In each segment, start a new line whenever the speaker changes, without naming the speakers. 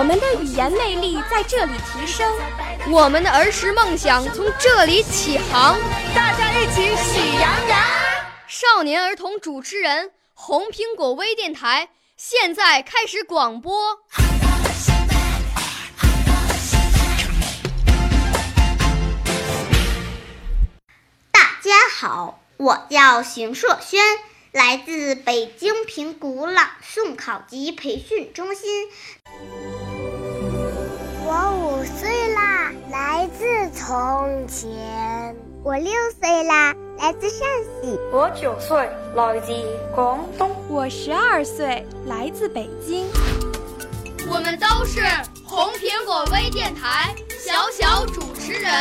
我们的语言魅力在这里提升，
我们的儿时梦想从这里起航。
大家一起喜羊羊。
少年儿童主持人，红苹果微电台现在开始广播。
大家好，我叫邢硕轩，来自北京平谷朗诵考级培训中心。
从前。
我六岁啦，来自陕西。
我九岁，来自广东。
我十二岁，来自北京。
我们都是红苹果微电台小小主持人。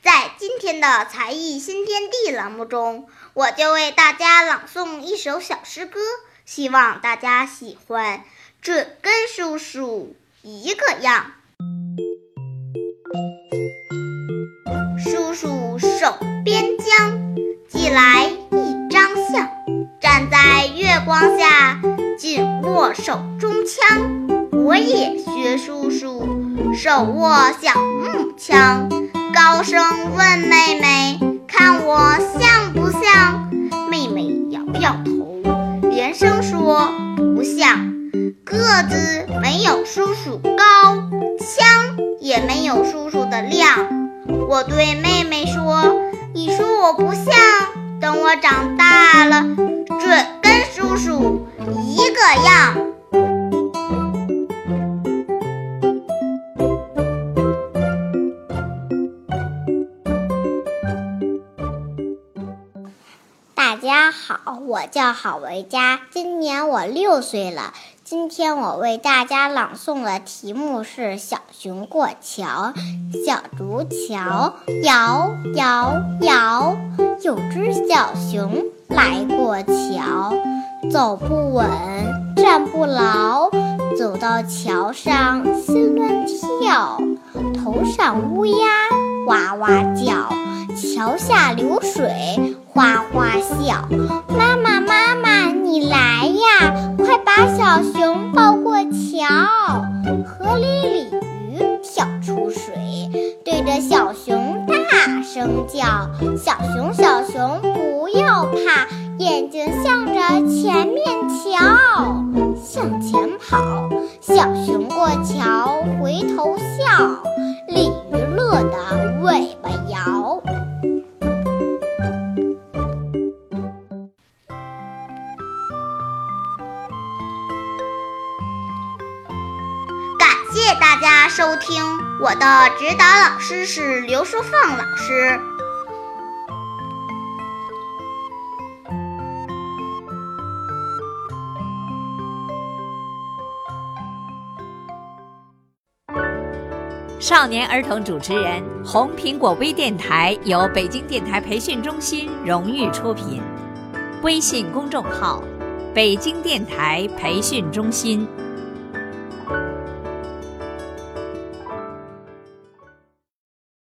在今天的才艺新天地栏目中，我就为大家朗诵一首小诗歌，希望大家喜欢。准跟叔叔一个样。手中枪。我也学叔叔，手握小木枪，高声问妹妹，看我像不像？妹妹摇摇头，连声说不像。个子没有叔叔高，枪也没有叔叔的亮。我对妹妹说：“你说我不像，等我长大了，
大家好，我叫郝维佳，今年我六岁了。今天我为大家朗诵的题目是《小熊过桥》。小竹桥摇摇摇，有只小熊来过桥，走不稳，站不牢，走到桥上心乱跳，头上乌鸦哇哇叫，桥下流水哗哗笑。妈妈妈妈，你来呀！快把小熊抱过桥，河里鲤鱼跳出水，对着小熊大声叫：“小熊，小熊，不要怕，眼睛向着前面瞧，向前跑。”小熊过桥回头笑，
家收听，我的指导老师是刘淑凤老师。
少年儿童主持人，红苹果微电台由北京电台培训中心荣誉出品，微信公众号：北京电台培训中心。